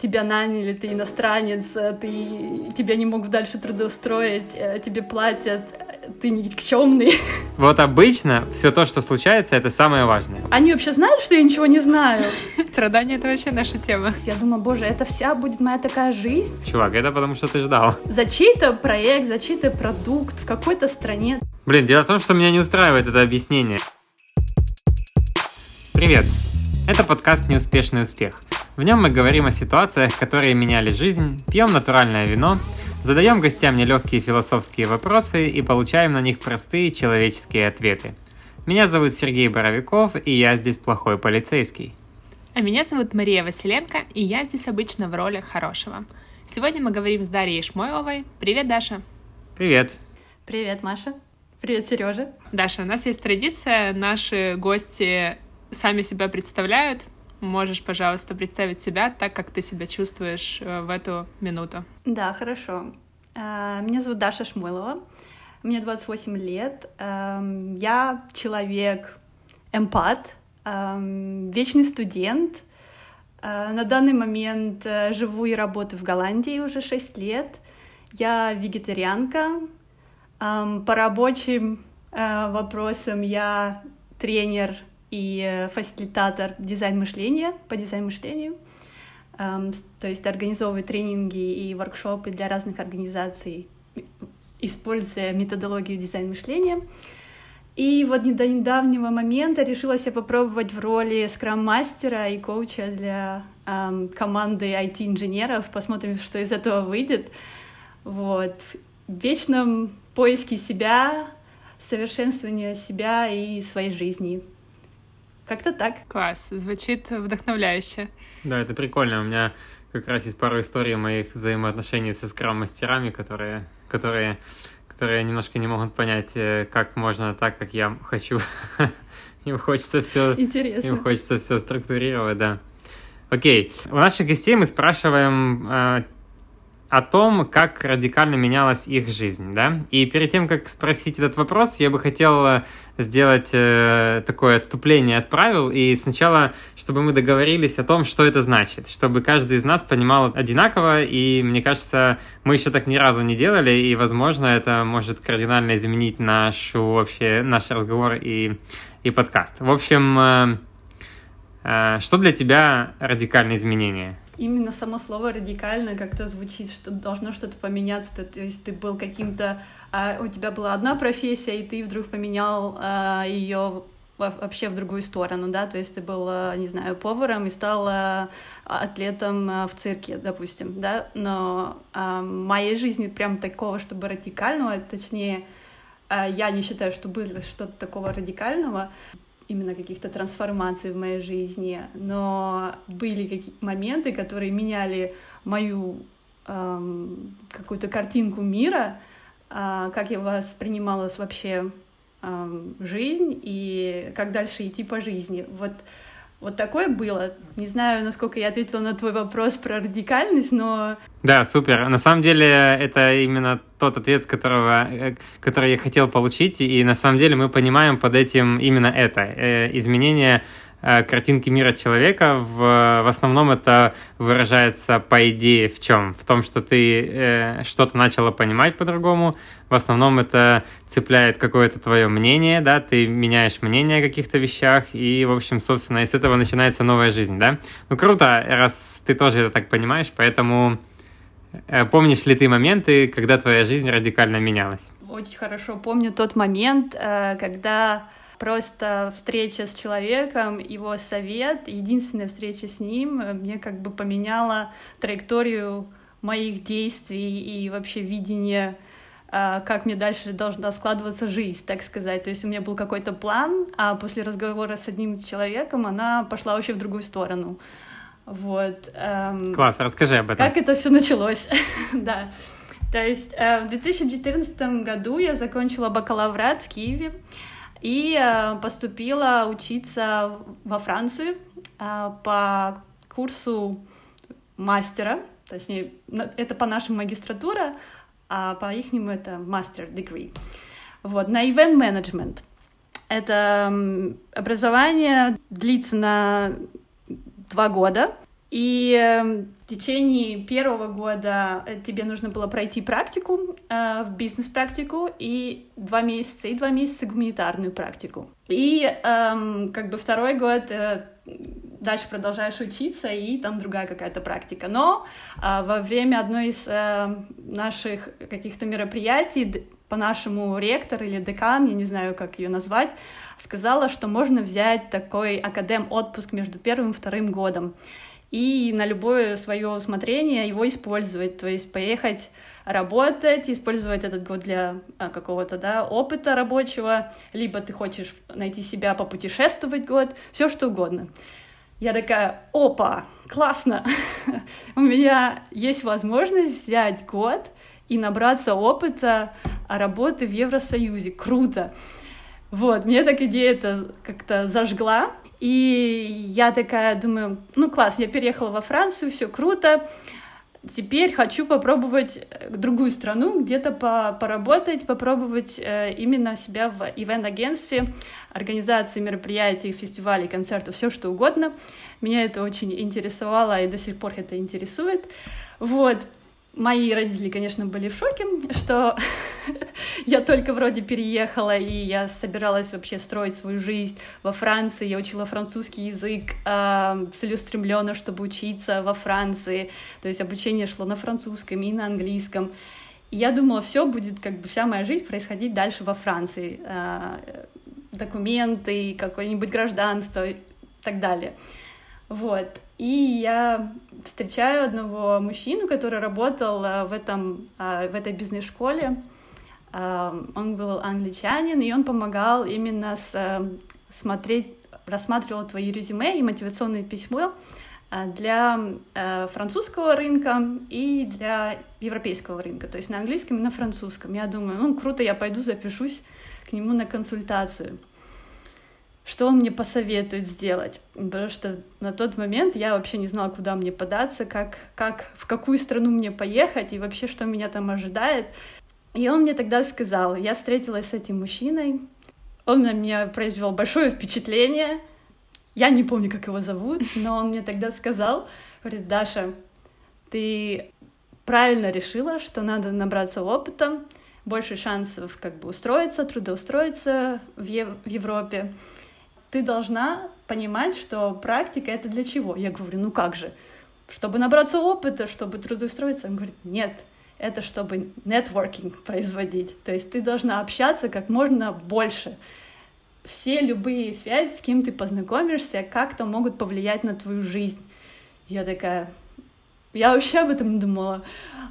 тебя наняли, ты иностранец, э, ты, тебя не могут дальше трудоустроить, э, тебе платят, э, ты никчемный. Вот обычно все то, что случается, это самое важное. Они вообще знают, что я ничего не знаю? Страдания — это вообще наша тема. Я думаю, боже, это вся будет моя такая жизнь? Чувак, это потому что ты ждал. За чей-то проект, за чей-то продукт в какой-то стране. Блин, дело в том, что меня не устраивает это объяснение. Привет! Это подкаст «Неуспешный успех». В нем мы говорим о ситуациях, которые меняли жизнь, пьем натуральное вино, задаем гостям нелегкие философские вопросы и получаем на них простые человеческие ответы. Меня зовут Сергей Боровиков, и я здесь плохой полицейский. А меня зовут Мария Василенко, и я здесь обычно в роли хорошего. Сегодня мы говорим с Дарьей Шмойловой. Привет, Даша. Привет. Привет, Маша. Привет, Сережа. Даша, у нас есть традиция, наши гости сами себя представляют, можешь, пожалуйста, представить себя так, как ты себя чувствуешь э, в эту минуту. Да, хорошо. А, меня зовут Даша Шмылова, мне 28 лет. Эм, я человек эмпат, эм, вечный студент. Э, на данный момент э, живу и работаю в Голландии уже 6 лет. Я вегетарианка. По рабочим вопросам я тренер и э, фасилитатор дизайн-мышления по дизайн-мышлению. Um, то есть организовывает тренинги и воркшопы для разных организаций, используя методологию дизайн-мышления. И вот до недавнего момента решила себя попробовать в роли скрам-мастера и коуча для um, команды IT-инженеров. Посмотрим, что из этого выйдет. Вот. В вечном поиске себя, совершенствования себя и своей жизни. Как-то так. Класс, звучит вдохновляюще. Да, это прикольно. У меня как раз есть пару историй моих взаимоотношений со скрам-мастерами, которые, которые, которые немножко не могут понять, э, как можно так, как я хочу. Им хочется все... Интересно. Им хочется все структурировать, да. Окей. У наших гостей мы спрашиваем э, о том, как радикально менялась их жизнь, да? И перед тем, как спросить этот вопрос, я бы хотел э, сделать э, такое отступление от правил, и сначала, чтобы мы договорились о том, что это значит, чтобы каждый из нас понимал одинаково, и мне кажется, мы еще так ни разу не делали, и, возможно, это может кардинально изменить нашу вообще, наш разговор и, и подкаст. В общем, э, э, что для тебя радикальное изменение? Именно само слово радикально как-то звучит, что должно что-то поменяться. То, то есть ты был каким-то, а, у тебя была одна профессия, и ты вдруг поменял а, ее вообще в другую сторону, да, то есть ты был, а, не знаю, поваром и стал а, атлетом а, в цирке, допустим, да, но а, в моей жизни прям такого, чтобы радикального, точнее, я не считаю, что было что-то такого радикального именно каких-то трансформаций в моей жизни, но были какие моменты, которые меняли мою эм, какую-то картинку мира, э, как я воспринималась вообще эм, жизнь и как дальше идти по жизни. Вот вот такое было. Не знаю, насколько я ответила на твой вопрос про радикальность, но... Да, супер. На самом деле это именно тот ответ, которого, э, который я хотел получить, и на самом деле мы понимаем под этим именно это. Э, изменение картинки мира человека. В, в основном это выражается по идее в чем? В том, что ты э, что-то начала понимать по-другому. В основном это цепляет какое-то твое мнение, да, ты меняешь мнение о каких-то вещах, и, в общем, собственно, из этого начинается новая жизнь, да. Ну, круто, раз ты тоже это так понимаешь, поэтому э, помнишь ли ты моменты, когда твоя жизнь радикально менялась? Очень хорошо помню тот момент, э, когда просто встреча с человеком, его совет, единственная встреча с ним э, мне как бы поменяла траекторию моих действий и вообще видение а, как мне дальше должна складываться жизнь, так сказать. То есть у меня был какой-то план, а после разговора с одним человеком она пошла вообще в другую сторону. Вот. Эм, Класс, расскажи об этом. Как это все началось, да. То есть э, в 2014 году я закончила бакалаврат в Киеве и э, поступила учиться во Францию э, по курсу мастера, точнее, это по нашему магистратура, а по их это мастер degree. Вот, на event management. Это образование длится на два года. И эм, в течение первого года э, тебе нужно было пройти практику, э, в бизнес-практику, и два месяца, и два месяца гуманитарную практику. И эм, как бы второй год э, дальше продолжаешь учиться, и там другая какая-то практика. Но во время одной из наших каких-то мероприятий по-нашему ректор или декан, я не знаю, как ее назвать, сказала, что можно взять такой академ отпуск между первым и вторым годом и на любое свое усмотрение его использовать, то есть поехать работать, использовать этот год для а, какого-то да, опыта рабочего, либо ты хочешь найти себя попутешествовать год, все что угодно. Я такая, опа, классно, у меня есть возможность взять год и набраться опыта работы в Евросоюзе, круто. Вот, мне так идея это как-то зажгла, и я такая думаю, ну класс, я переехала во Францию, все круто, теперь хочу попробовать э, другую страну, где-то по поработать, попробовать э, именно себя в ивент-агентстве, организации мероприятий, фестивалей, концертов, все что угодно. Меня это очень интересовало и до сих пор это интересует. Вот, Мои родители, конечно, были в шоке, что я только вроде переехала, и я собиралась вообще строить свою жизнь во Франции. Я учила французский язык э, целеустремленно, чтобы учиться во Франции. То есть обучение шло на французском и на английском. И я думала, все будет, как бы вся моя жизнь происходить дальше во Франции. Э, документы, какое-нибудь гражданство и так далее. Вот. И я встречаю одного мужчину, который работал э, в, этом, э, в этой бизнес-школе. Э, он был англичанин, и он помогал именно с, смотреть, рассматривал твои резюме и мотивационное письмо для французского рынка и для европейского рынка, то есть на английском и на французском. Я думаю, ну круто, я пойду запишусь к нему на консультацию что он мне посоветует сделать, потому что на тот момент я вообще не знала, куда мне податься, как, как, в какую страну мне поехать и вообще, что меня там ожидает. И он мне тогда сказал, я встретилась с этим мужчиной, он на меня произвел большое впечатление, я не помню, как его зовут, но он мне тогда сказал, говорит, Даша, ты правильно решила, что надо набраться опыта, больше шансов как бы устроиться, трудоустроиться в, Ев- в Европе ты должна понимать, что практика — это для чего? Я говорю, ну как же? Чтобы набраться опыта, чтобы трудоустроиться? Он говорит, нет, это чтобы нетворкинг производить. То есть ты должна общаться как можно больше. Все любые связи, с кем ты познакомишься, как-то могут повлиять на твою жизнь. Я такая, я вообще об этом не думала.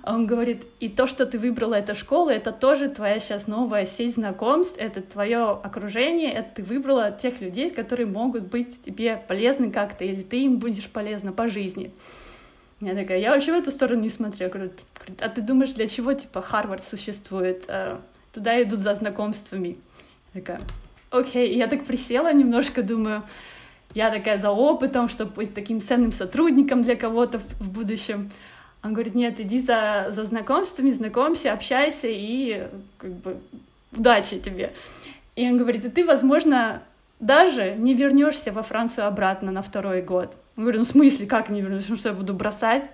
Он говорит, и то, что ты выбрала эту школу, это тоже твоя сейчас новая сеть знакомств, это твое окружение, это ты выбрала тех людей, которые могут быть тебе полезны как-то, или ты им будешь полезна по жизни. Я такая, я вообще в эту сторону не смотрю. Я говорю, а ты думаешь, для чего, типа, Харвард существует? А, туда идут за знакомствами. Я такая, окей. И я так присела немножко, думаю, я такая за опытом, чтобы быть таким ценным сотрудником для кого-то в будущем. Он говорит, нет, иди за, за знакомствами, знакомься, общайся и как бы удачи тебе. И он говорит, и ты, возможно, даже не вернешься во Францию обратно на второй год. Я говорю, ну в смысле, как не вернусь? Ну что, я буду бросать?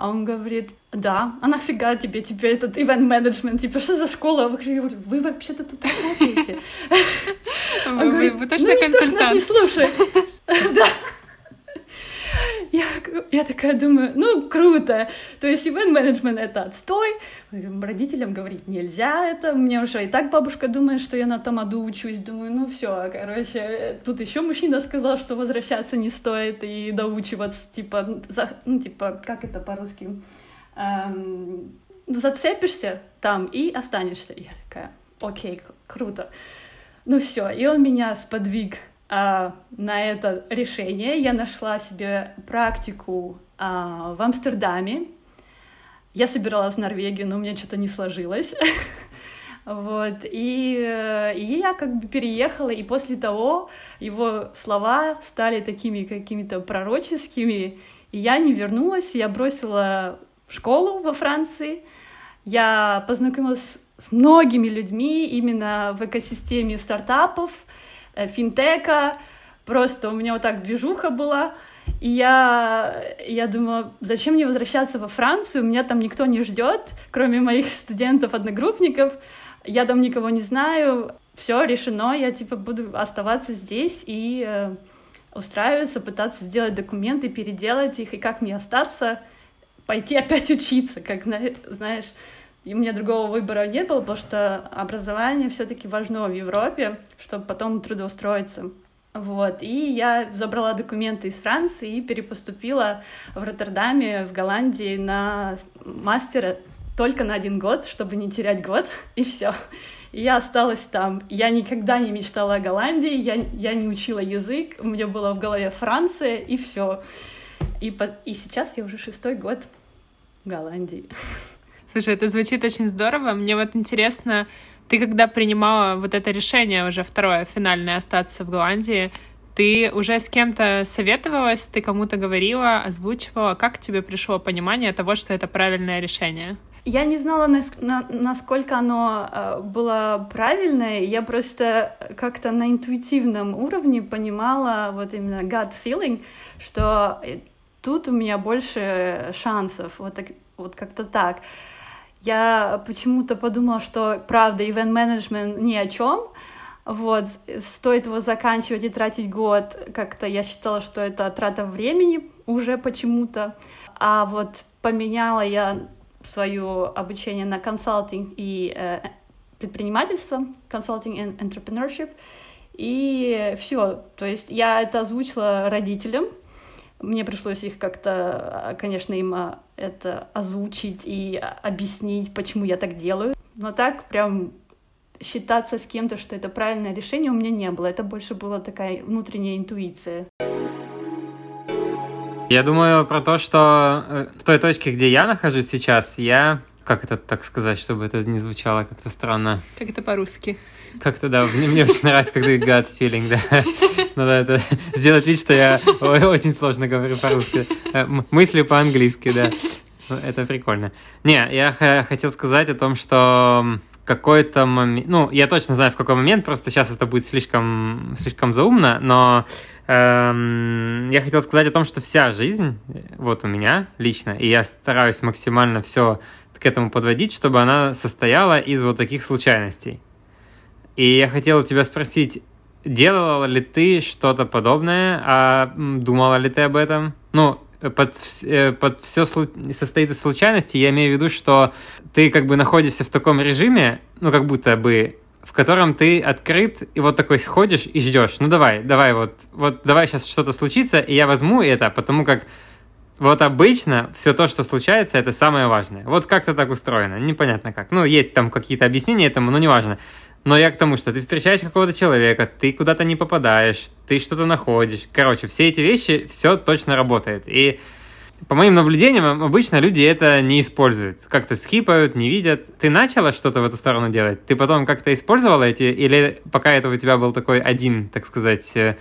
А он говорит, да, а нафига тебе теперь этот ивент менеджмент? Типа, что за школа? Вы, говорю, вы вообще-то тут работаете. Вы, точно ну, консультант? не слушай. Да. Я, я такая думаю, ну, круто. То есть ивент-менеджмент — это отстой. Родителям говорить нельзя это. Мне уже и так бабушка думает, что я на тамаду учусь. Думаю, ну все, короче. Тут еще мужчина сказал, что возвращаться не стоит и доучиваться. Типа, за, ну, типа, как это по-русски? Эм, зацепишься там и останешься. Я такая, окей, круто. Ну все, и он меня сподвиг а, на это решение. Я нашла себе практику а, в Амстердаме. Я собиралась в Норвегию, но у меня что-то не сложилось. Вот, и, и я как бы переехала, и после того его слова стали такими какими-то пророческими, и я не вернулась, я бросила школу во Франции, я познакомилась с многими людьми именно в экосистеме стартапов, финтека, просто у меня вот так движуха была, И я, я думала, зачем мне возвращаться во Францию, меня там никто не ждет, кроме моих студентов-одногруппников, я там никого не знаю, все решено, я типа буду оставаться здесь и э, устраиваться, пытаться сделать документы, переделать их, и как мне остаться, пойти опять учиться, как знаешь, и у меня другого выбора не было, потому что образование все-таки важно в Европе, чтобы потом трудоустроиться. Вот, и я забрала документы из Франции и перепоступила в Роттердаме, в Голландии на мастера только на один год, чтобы не терять год, и все. И я осталась там. Я никогда не мечтала о Голландии, я, я не учила язык, у меня было в голове Франция, и все. И, по, и сейчас я уже шестой год в Голландии. Слушай, это звучит очень здорово. Мне вот интересно, ты когда принимала вот это решение уже второе, финальное, остаться в Голландии, ты уже с кем-то советовалась, ты кому-то говорила, озвучивала? Как тебе пришло понимание того, что это правильное решение? Я не знала, насколько оно э, было правильное. Я просто как-то на интуитивном уровне понимала вот именно gut feeling, что э, тут у меня больше шансов. Вот, так, вот как-то так. Я почему-то подумала, что правда, management ни о чем. Вот, стоит его заканчивать и тратить год, как-то я считала, что это трата времени уже почему-то. А вот поменяла я свое обучение на консалтинг и э, предпринимательство, консалтинг и entrepreneurship, и все. То есть я это озвучила родителям, мне пришлось их как-то, конечно, им а, это озвучить и объяснить, почему я так делаю. Но так прям считаться с кем-то, что это правильное решение, у меня не было. Это больше была такая внутренняя интуиция. Я думаю про то, что э, в той точке, где я нахожусь сейчас, я... Как это так сказать, чтобы это не звучало как-то странно? Как это по-русски? Как-то, да, мне, мне очень нравится, когда gut feeling, да. Да, это сделать вид, что я очень сложно говорю по-русски. Э, мысли по-английски, да. Ну, это прикольно. Не, я хотел сказать о том, что какой-то момент, ну, я точно знаю, в какой момент, просто сейчас это будет слишком, слишком заумно, но эм, я хотел сказать о том, что вся жизнь, вот у меня лично, и я стараюсь максимально все к этому подводить, чтобы она состояла из вот таких случайностей. И я хотел у тебя спросить, делала ли ты что-то подобное, а думала ли ты об этом? Ну, под, э, под все состоит из случайности, я имею в виду, что ты как бы находишься в таком режиме, ну, как будто бы, в котором ты открыт, и вот такой сходишь и ждешь. Ну, давай, давай, вот, вот давай сейчас что-то случится, и я возьму это, потому как вот обычно все то, что случается, это самое важное. Вот как-то так устроено, непонятно как. Ну, есть там какие-то объяснения этому, но неважно. Но я к тому, что ты встречаешь какого-то человека, ты куда-то не попадаешь, ты что-то находишь. Короче, все эти вещи, все точно работает. И по моим наблюдениям, обычно люди это не используют. Как-то скипают, не видят. Ты начала что-то в эту сторону делать? Ты потом как-то использовала эти? Или пока это у тебя был такой один, так сказать, э,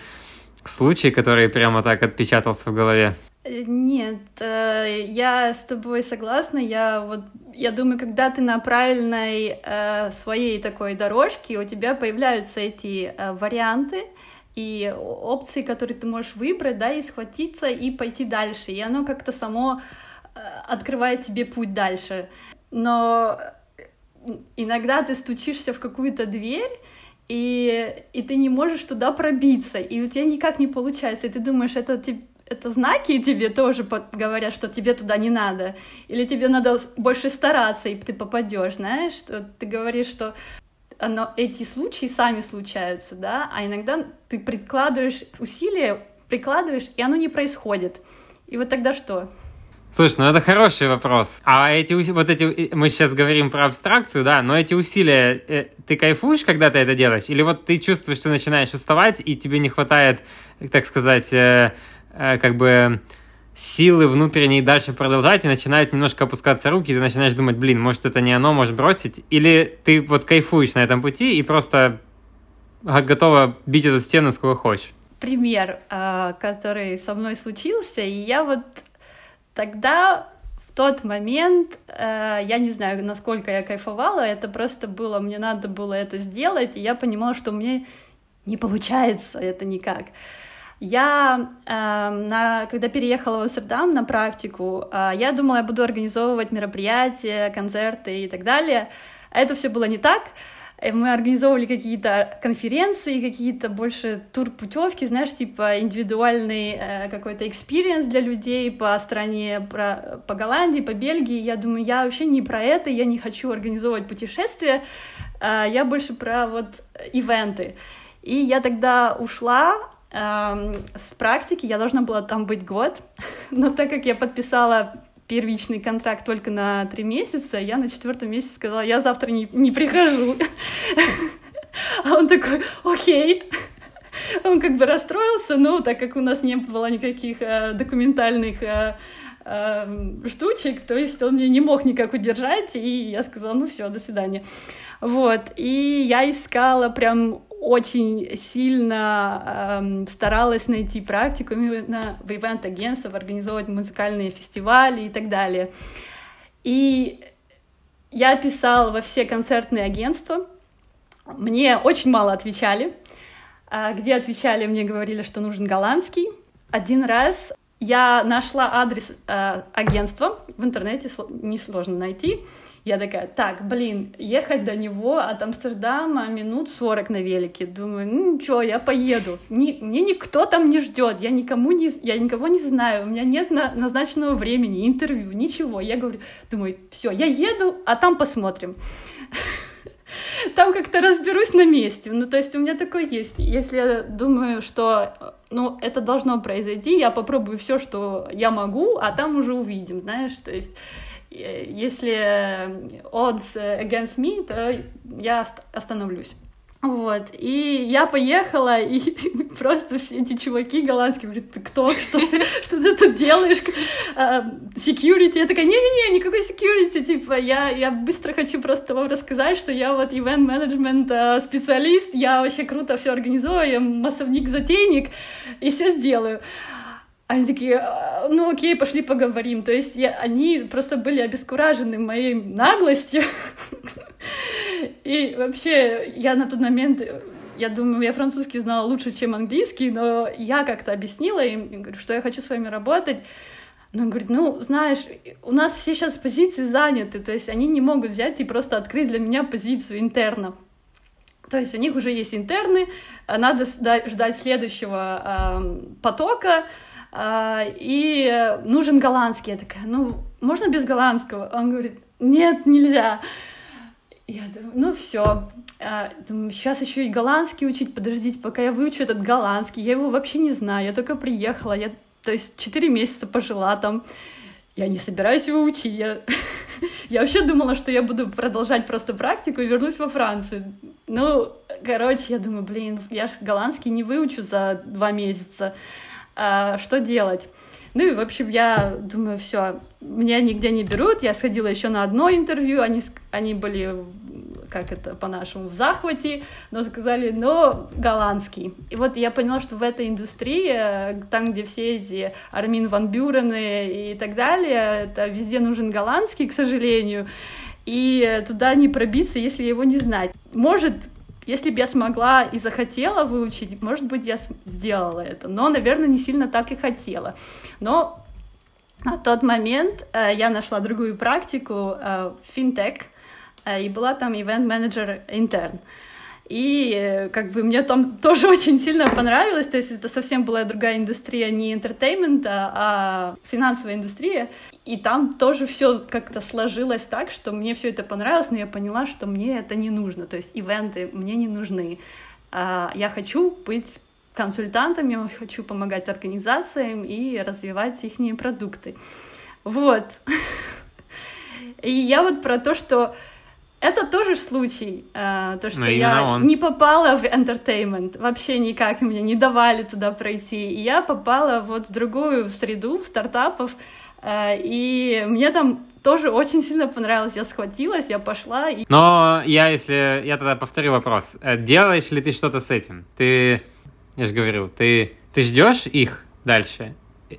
случай, который прямо так отпечатался в голове? Э, нет, э, я с тобой согласна. Я вот, я думаю, когда ты на правильной э, своей такой дорожке, у тебя появляются эти варианты и опции, которые ты можешь выбрать, да, и схватиться и пойти дальше. И оно как-то само открывает тебе путь дальше. Но иногда ты стучишься в какую-то дверь, и, и ты не можешь туда пробиться, и у тебя никак не получается, и ты думаешь, это это знаки тебе тоже говорят, что тебе туда не надо, или тебе надо больше стараться, и ты попадешь, знаешь, ты говоришь, что оно, эти случаи сами случаются, да, а иногда ты прикладываешь усилия, прикладываешь, и оно не происходит. И вот тогда что? Слушай, ну это хороший вопрос. А эти вот эти мы сейчас говорим про абстракцию, да, но эти усилия, э, ты кайфуешь, когда ты это делаешь, или вот ты чувствуешь, что начинаешь уставать и тебе не хватает, так сказать, Э, как бы силы внутренние дальше продолжать, и начинают немножко опускаться руки, и ты начинаешь думать, блин, может это не оно, может бросить, или ты вот кайфуешь на этом пути и просто готова бить эту стену сколько хочешь. Пример, э, который со мной случился, и я вот тогда в тот момент, э, я не знаю, насколько я кайфовала, это просто было, мне надо было это сделать, и я понимала, что мне не получается это никак. Я, э, на, когда переехала в Амстердам на практику, э, я думала, я буду организовывать мероприятия, концерты и так далее. А это все было не так. Э, мы организовывали какие-то конференции, какие-то больше тур-путевки, знаешь, типа индивидуальный э, какой-то experience для людей по стране, про, по Голландии, по Бельгии. Я думаю, я вообще не про это, я не хочу организовывать путешествия, э, я больше про вот ивенты. И я тогда ушла с практики, я должна была там быть год, но так как я подписала первичный контракт только на три месяца, я на четвертом месяце сказала, я завтра не, не прихожу. А он такой, окей. Он как бы расстроился, но так как у нас не было никаких э, документальных э, э, штучек, то есть он мне не мог никак удержать, и я сказала, ну все, до свидания. Вот, и я искала прям очень сильно эм, старалась найти практику именно в ивент-агентствах, организовывать музыкальные фестивали и так далее. И я писала во все концертные агентства, мне очень мало отвечали. А где отвечали, мне говорили, что нужен голландский. Один раз я нашла адрес э, агентства в интернете, несложно найти. Я такая, так, блин, ехать до него от Амстердама минут 40 на велике. Думаю, ну что, я поеду. Ни, мне никто там не ждет, я никому не, я никого не знаю, у меня нет на, назначенного времени, интервью, ничего. Я говорю, думаю, все, я еду, а там посмотрим. Там как-то разберусь на месте. Ну, то есть у меня такое есть. Если я думаю, что ну, это должно произойти, я попробую все, что я могу, а там уже увидим, знаешь, то есть если odds against me, то я остановлюсь. Вот, и я поехала, и просто все эти чуваки голландские говорят, ты кто, что ты, что ты тут делаешь, а, security, я такая, не-не-не, никакой security, типа, я, я быстро хочу просто вам рассказать, что я вот event management а, специалист, я вообще круто все организую, я массовник-затейник, и все сделаю. Они такие, «А, ну окей, пошли поговорим. То есть я, они просто были обескуражены моей наглостью. И вообще я на тот момент, я думаю, я французский знала лучше, чем английский, но я как-то объяснила им, что я хочу с вами работать. Но он говорит, ну, знаешь, у нас все сейчас позиции заняты, то есть они не могут взять и просто открыть для меня позицию интерна. То есть у них уже есть интерны, надо ждать следующего э, потока, а, и нужен голландский. Я такая, ну, можно без голландского? Он говорит, нет, нельзя. Я думаю, ну все. А, сейчас еще и голландский учить, подождите, пока я выучу этот голландский. Я его вообще не знаю, я только приехала, я, то есть, четыре месяца пожила там. Я не собираюсь его учить. Я, я вообще думала, что я буду продолжать просто практику и вернусь во Францию. Ну, короче, я думаю, блин, я же голландский не выучу за два месяца а, что делать. Ну и, в общем, я думаю, все, меня нигде не берут. Я сходила еще на одно интервью, они, они были, как это по-нашему, в захвате, но сказали, но голландский. И вот я поняла, что в этой индустрии, там, где все эти Армин Ван Бюрены и так далее, это везде нужен голландский, к сожалению, и туда не пробиться, если его не знать. Может, если бы я смогла и захотела выучить, может быть, я сделала это. Но, наверное, не сильно так и хотела. Но на тот момент э, я нашла другую практику э, финтех, э, и была там event-manager intern. И э, как бы мне там тоже очень сильно понравилось, то есть это совсем была другая индустрия, не entertainment а, а финансовая индустрия. И там тоже все как-то сложилось так, что мне все это понравилось, но я поняла, что мне это не нужно, то есть ивенты мне не нужны. А, я хочу быть консультантом, я хочу помогать организациям и развивать их продукты. Вот. И я вот про то, что это тоже случай, э, то, что я он. не попала в entertainment, вообще никак мне не давали туда пройти, и я попала вот в другую среду стартапов, э, и мне там тоже очень сильно понравилось, я схватилась, я пошла. И... Но я, если, я тогда повторю вопрос, э, делаешь ли ты что-то с этим? Ты, я же говорю, ты, ты ждешь их дальше?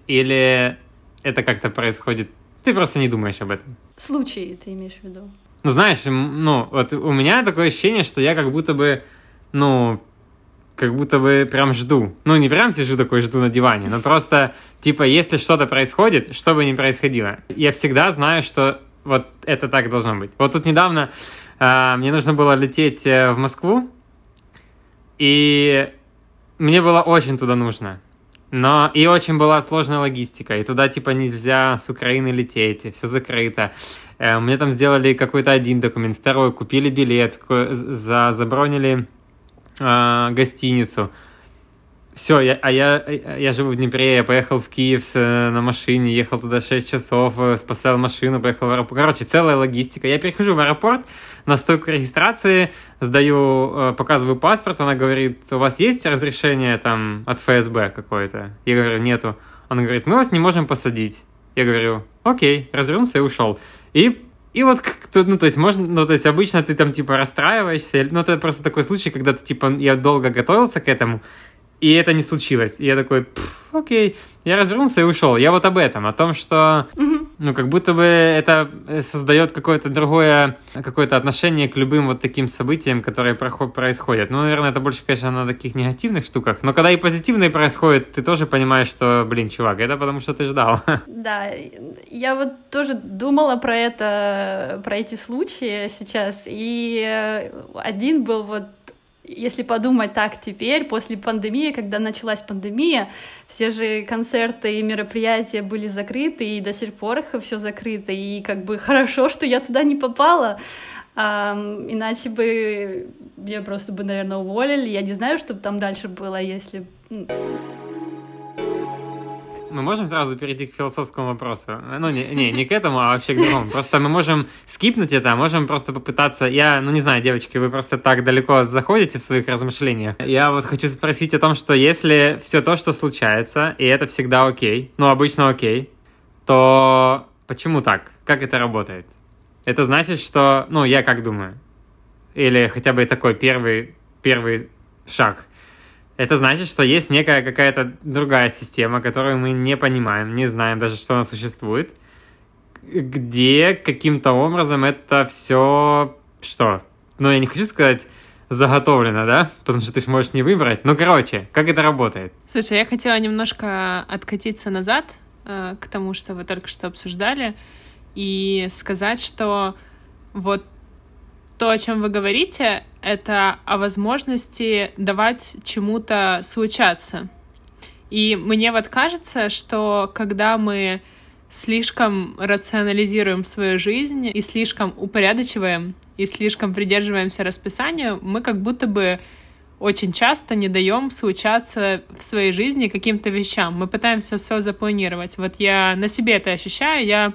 Или это как-то происходит, ты просто не думаешь об этом? Случаи ты имеешь в виду? Ну, знаешь, ну, вот у меня такое ощущение, что я как будто бы, ну, как будто бы прям жду. Ну, не прям сижу такой, жду на диване, но просто, типа, если что-то происходит, что бы ни происходило, я всегда знаю, что вот это так должно быть. Вот тут недавно э, мне нужно было лететь э, в Москву, и мне было очень туда нужно. Но и очень была сложная логистика, и туда типа нельзя с Украины лететь, все закрыто. Э, мне там сделали какой-то один документ, второй, купили билет, за, забронили э, гостиницу. Все, я, а я, я живу в Днепре, я поехал в Киев э, на машине, ехал туда 6 часов, э, поставил машину, поехал в аэропорт. Короче, целая логистика. Я перехожу в аэропорт, на стойку регистрации, сдаю, э, показываю паспорт, она говорит, у вас есть разрешение там от ФСБ какое-то? Я говорю, нету. Она говорит, мы вас не можем посадить. Я говорю, окей, развернулся и ушел. И и вот, ну, то есть, можно, ну, то есть, обычно ты там, типа, расстраиваешься, ну, это просто такой случай, когда ты, типа, я долго готовился к этому, и это не случилось. И я такой, окей. Я развернулся и ушел. Я вот об этом, о том, что, ну, как будто бы это создает какое-то другое, какое-то отношение к любым вот таким событиям, которые происходят. Ну, наверное, это больше, конечно, на таких негативных штуках. Но когда и позитивные происходят, ты тоже понимаешь, что, блин, чувак, это потому что ты ждал. Да, я вот тоже думала про это, про эти случаи сейчас. И э, один был вот если подумать так теперь, после пандемии, когда началась пандемия, все же концерты и мероприятия были закрыты, и до сих пор их все закрыто, и как бы хорошо, что я туда не попала, а, иначе бы я просто бы, наверное, уволили, я не знаю, что бы там дальше было, если... Мы можем сразу перейти к философскому вопросу? Ну, не, не, не к этому, а вообще к другому. Просто мы можем скипнуть это, а можем просто попытаться... Я, ну, не знаю, девочки, вы просто так далеко заходите в своих размышлениях. Я вот хочу спросить о том, что если все то, что случается, и это всегда окей, ну, обычно окей, то почему так? Как это работает? Это значит, что... Ну, я как думаю. Или хотя бы такой первый, первый шаг – это значит, что есть некая какая-то другая система, которую мы не понимаем, не знаем даже, что она существует, где каким-то образом это все что? Ну, я не хочу сказать заготовлено, да? Потому что ты же можешь не выбрать. Ну, короче, как это работает? Слушай, я хотела немножко откатиться назад э, к тому, что вы только что обсуждали, и сказать, что вот то, о чем вы говорите, это о возможности давать чему-то случаться. И мне вот кажется, что когда мы слишком рационализируем свою жизнь и слишком упорядочиваем и слишком придерживаемся расписанию, мы как будто бы очень часто не даем случаться в своей жизни каким-то вещам. Мы пытаемся все запланировать. Вот я на себе это ощущаю, я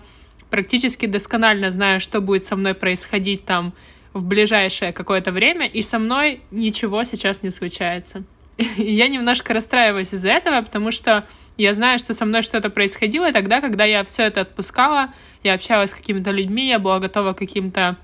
практически досконально знаю, что будет со мной происходить там в ближайшее какое-то время, и со мной ничего сейчас не случается. И я немножко расстраиваюсь из-за этого, потому что я знаю, что со мной что-то происходило тогда, когда я все это отпускала, я общалась с какими-то людьми, я была готова к каким-то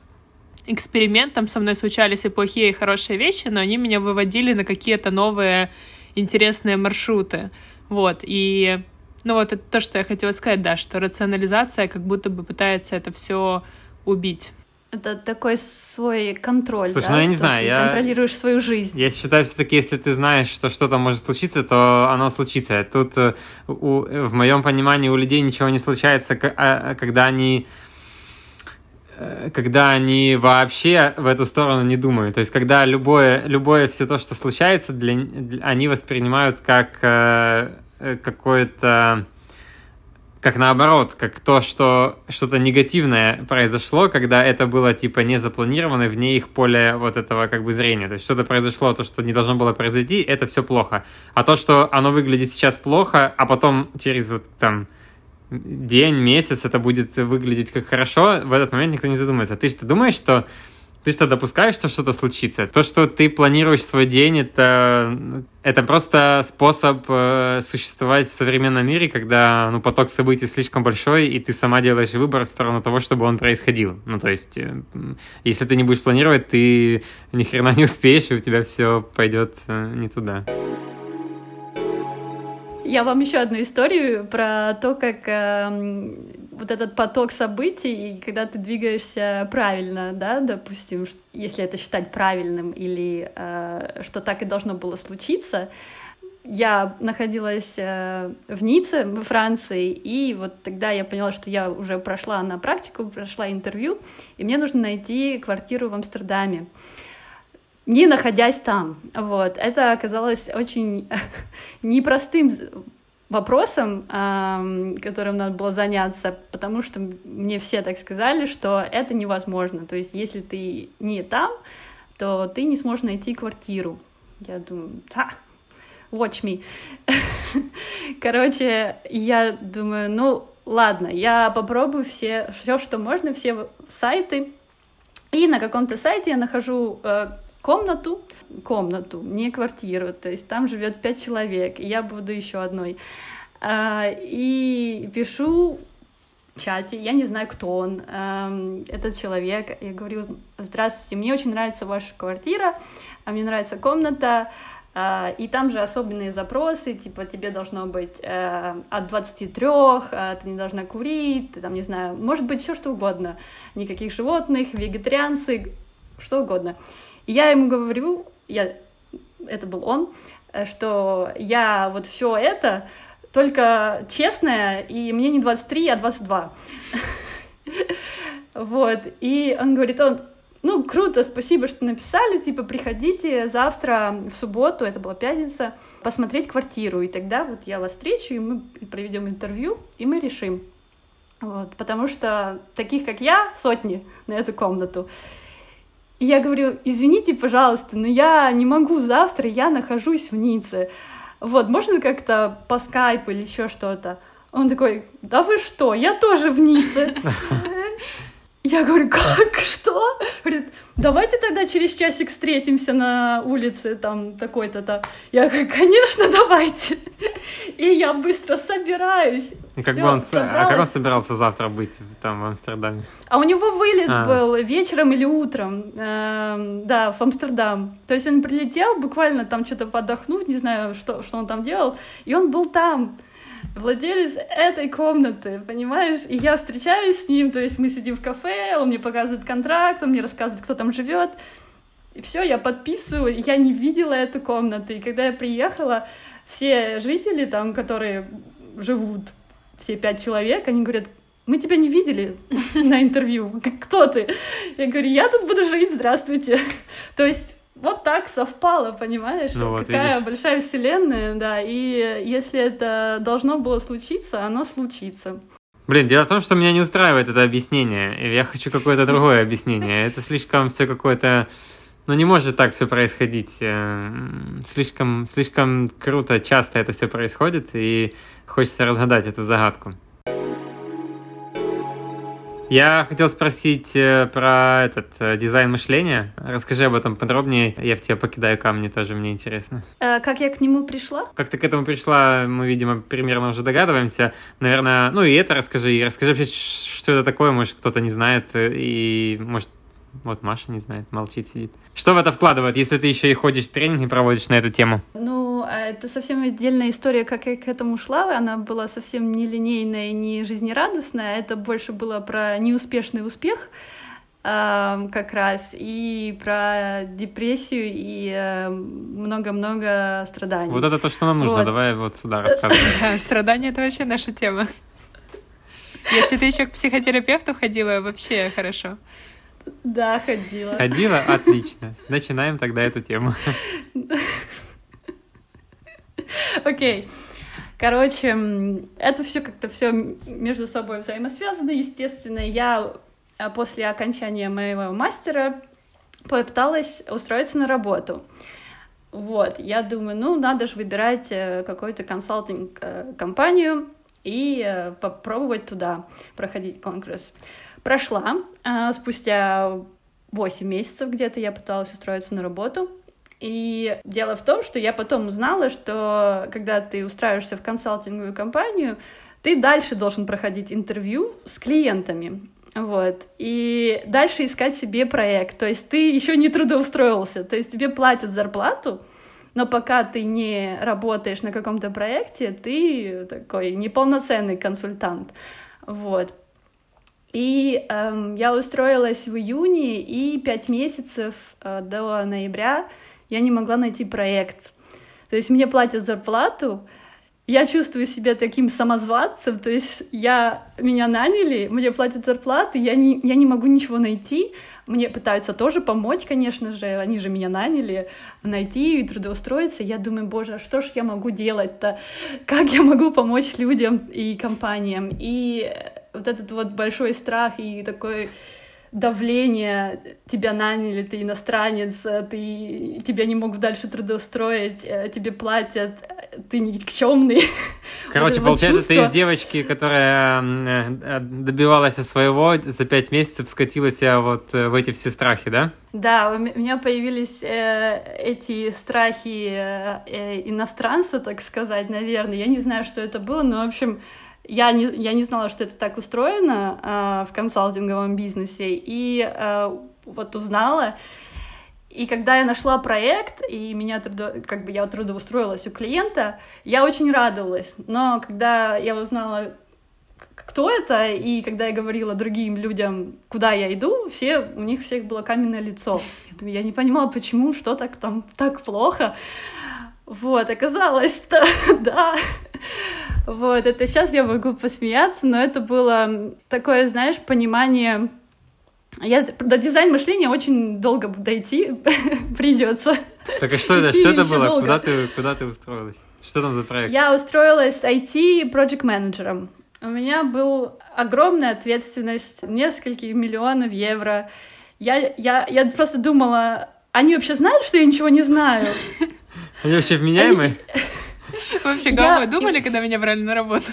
экспериментам, со мной случались и плохие, и хорошие вещи, но они меня выводили на какие-то новые интересные маршруты. Вот, и ну вот это то, что я хотела сказать, да, что рационализация как будто бы пытается это все убить. Это такой свой контроль, Слушай, да, ну я не знаю, ты я... контролируешь свою жизнь. Я считаю, все-таки, если ты знаешь, что что-то может случиться, то оно случится. Тут э, у, в моем понимании у людей ничего не случается, а, а, когда они э, когда они вообще в эту сторону не думают. То есть, когда любое, любое все то, что случается, для, они воспринимают как э, какое-то как наоборот, как то, что что-то негативное произошло, когда это было типа не запланировано вне их поля вот этого как бы зрения. То есть что-то произошло, то, что не должно было произойти, это все плохо. А то, что оно выглядит сейчас плохо, а потом через вот там день, месяц это будет выглядеть как хорошо, в этот момент никто не задумается. Ты что думаешь, что ты что, допускаешь, что что-то случится? То, что ты планируешь свой день, это, это просто способ э, существовать в современном мире, когда ну, поток событий слишком большой, и ты сама делаешь выбор в сторону того, чтобы он происходил. Ну, то есть, э, если ты не будешь планировать, ты ни хрена не успеешь, и у тебя все пойдет э, не туда. Я вам еще одну историю про то, как вот этот поток событий, и когда ты двигаешься правильно, да, допустим, если это считать правильным, или э, что так и должно было случиться, я находилась э, в Ницце, во Франции, и вот тогда я поняла, что я уже прошла на практику, прошла интервью, и мне нужно найти квартиру в Амстердаме не находясь там. Вот. Это оказалось очень непростым вопросом, которым надо было заняться, потому что мне все так сказали, что это невозможно. То есть, если ты не там, то ты не сможешь найти квартиру. Я думаю, да, watch me. Короче, я думаю, ну ладно, я попробую все, все, что можно, все сайты. И на каком-то сайте я нахожу э, комнату, комнату, не квартиру, то есть там живет пять человек, и я буду еще одной. А, и пишу в чате, я не знаю, кто он, этот человек, я говорю, здравствуйте, мне очень нравится ваша квартира, а мне нравится комната, а, и там же особенные запросы, типа тебе должно быть э, от 23, э, ты не должна курить, ты там, не знаю, может быть все что угодно, никаких животных, вегетарианцы, что угодно. И я ему говорю, я, это был он, э, что я вот все это только честная, и мне не 23, а 22. Вот, и он говорит, он, ну, круто, спасибо, что написали, типа, приходите завтра в субботу, это была пятница, посмотреть квартиру, и тогда вот я вас встречу, и мы проведем интервью, и мы решим. Вот, потому что таких, как я, сотни на эту комнату. И я говорю, извините, пожалуйста, но я не могу завтра, я нахожусь в Ницце. Вот, можно как-то по скайпу или еще что-то? Он такой, да вы что, я тоже в Ницце. Я говорю, как, что? Говорит, давайте тогда через часик встретимся на улице, там, такой-то-то. Я говорю, конечно, давайте. И я быстро собираюсь. Как бы он, а как он собирался завтра быть там в Амстердаме? А у него вылет а. был вечером или утром, э, да, в Амстердам. То есть он прилетел буквально там что-то подохнуть, не знаю, что, что он там делал, и он был там владелец этой комнаты, понимаешь? И я встречаюсь с ним, то есть мы сидим в кафе, он мне показывает контракт, он мне рассказывает, кто там живет. И все, я подписываю, я не видела эту комнату. И когда я приехала, все жители там, которые живут, все пять человек, они говорят, мы тебя не видели на интервью, кто ты? Я говорю, я тут буду жить, здравствуйте. То есть вот так совпало, понимаешь? Ну, вот, Какая видишь. большая вселенная, да, и если это должно было случиться, оно случится. Блин, дело в том, что меня не устраивает это объяснение, я хочу какое-то другое объяснение. Это слишком все какое-то... Ну, не может так все происходить. Э, слишком, слишком круто, часто это все происходит, и хочется разгадать эту загадку. Я хотел спросить э, про этот э, дизайн мышления. Расскажи об этом подробнее. Я в тебя покидаю камни, тоже мне интересно. А, как я к нему пришла? Как ты к этому пришла, мы, видимо, примерно уже догадываемся. Наверное, ну и это расскажи. И расскажи вообще, что это такое, может, кто-то не знает, и, может, вот Маша не знает, молчит, сидит. Что в это вкладывают, если ты еще и ходишь в тренинги проводишь на эту тему? Ну, а это совсем отдельная история, как я к этому шла. Она была совсем не линейная, не жизнерадостная. Это больше было про неуспешный успех как раз, и про депрессию, и много-много страданий. Вот это то, что нам нужно. Вот. Давай вот сюда рассказывай. Страдания — это вообще наша тема. Если ты еще к психотерапевту ходила, вообще хорошо. Да, ходила. Ходила? Отлично. Начинаем тогда эту тему. Окей. Короче, это все как-то все между собой взаимосвязано, естественно. Я а, после окончания моего мастера попыталась устроиться на работу. Вот, я думаю, ну, надо же выбирать э, какую-то консалтинг-компанию э, и э, попробовать туда проходить конкурс. Прошла. А, спустя 8 месяцев где-то я пыталась устроиться на работу. И дело в том, что я потом узнала, что когда ты устраиваешься в консалтинговую компанию, ты дальше должен проходить интервью с клиентами. Вот. И дальше искать себе проект. То есть ты еще не трудоустроился. То есть тебе платят зарплату, но пока ты не работаешь на каком-то проекте, ты такой неполноценный консультант. Вот. И эм, я устроилась в июне, и пять месяцев э, до ноября я не могла найти проект. То есть мне платят зарплату, я чувствую себя таким самозванцем, то есть я, меня наняли, мне платят зарплату, я не, я не могу ничего найти, мне пытаются тоже помочь, конечно же, они же меня наняли, найти и трудоустроиться. Я думаю, боже, а что ж я могу делать-то? Как я могу помочь людям и компаниям? И вот этот вот большой страх и такой давление, тебя наняли, ты иностранец, ты, тебя не могут дальше трудоустроить, э, тебе платят, ты никчемный. Короче, вот получается, чувство. ты из девочки, которая э, добивалась своего, за пять месяцев скатилась вот э, в эти все страхи, да? Да, у меня появились э, эти страхи э, иностранца, так сказать, наверное. Я не знаю, что это было, но, в общем, я не, я не знала, что это так устроено э, в консалтинговом бизнесе, и э, вот узнала. И когда я нашла проект, и меня трудо... как бы я трудоустроилась у клиента, я очень радовалась. Но когда я узнала, кто это, и когда я говорила другим людям, куда я иду, все, у них всех было каменное лицо. Я, не понимала, почему, что так там так плохо. Вот, оказалось-то, да. Вот, это сейчас я могу посмеяться, но это было такое, знаешь, понимание... Я до дизайн мышления очень долго дойти придется. Так а что это? Что это было? Куда ты, куда ты устроилась? Что там за проект? Я устроилась IT project менеджером. У меня был огромная ответственность, несколько миллионов евро. Я, я, я просто думала, они вообще знают, что я ничего не знаю? Они вообще вменяемые? Вообще, головой думали, когда меня брали на работу?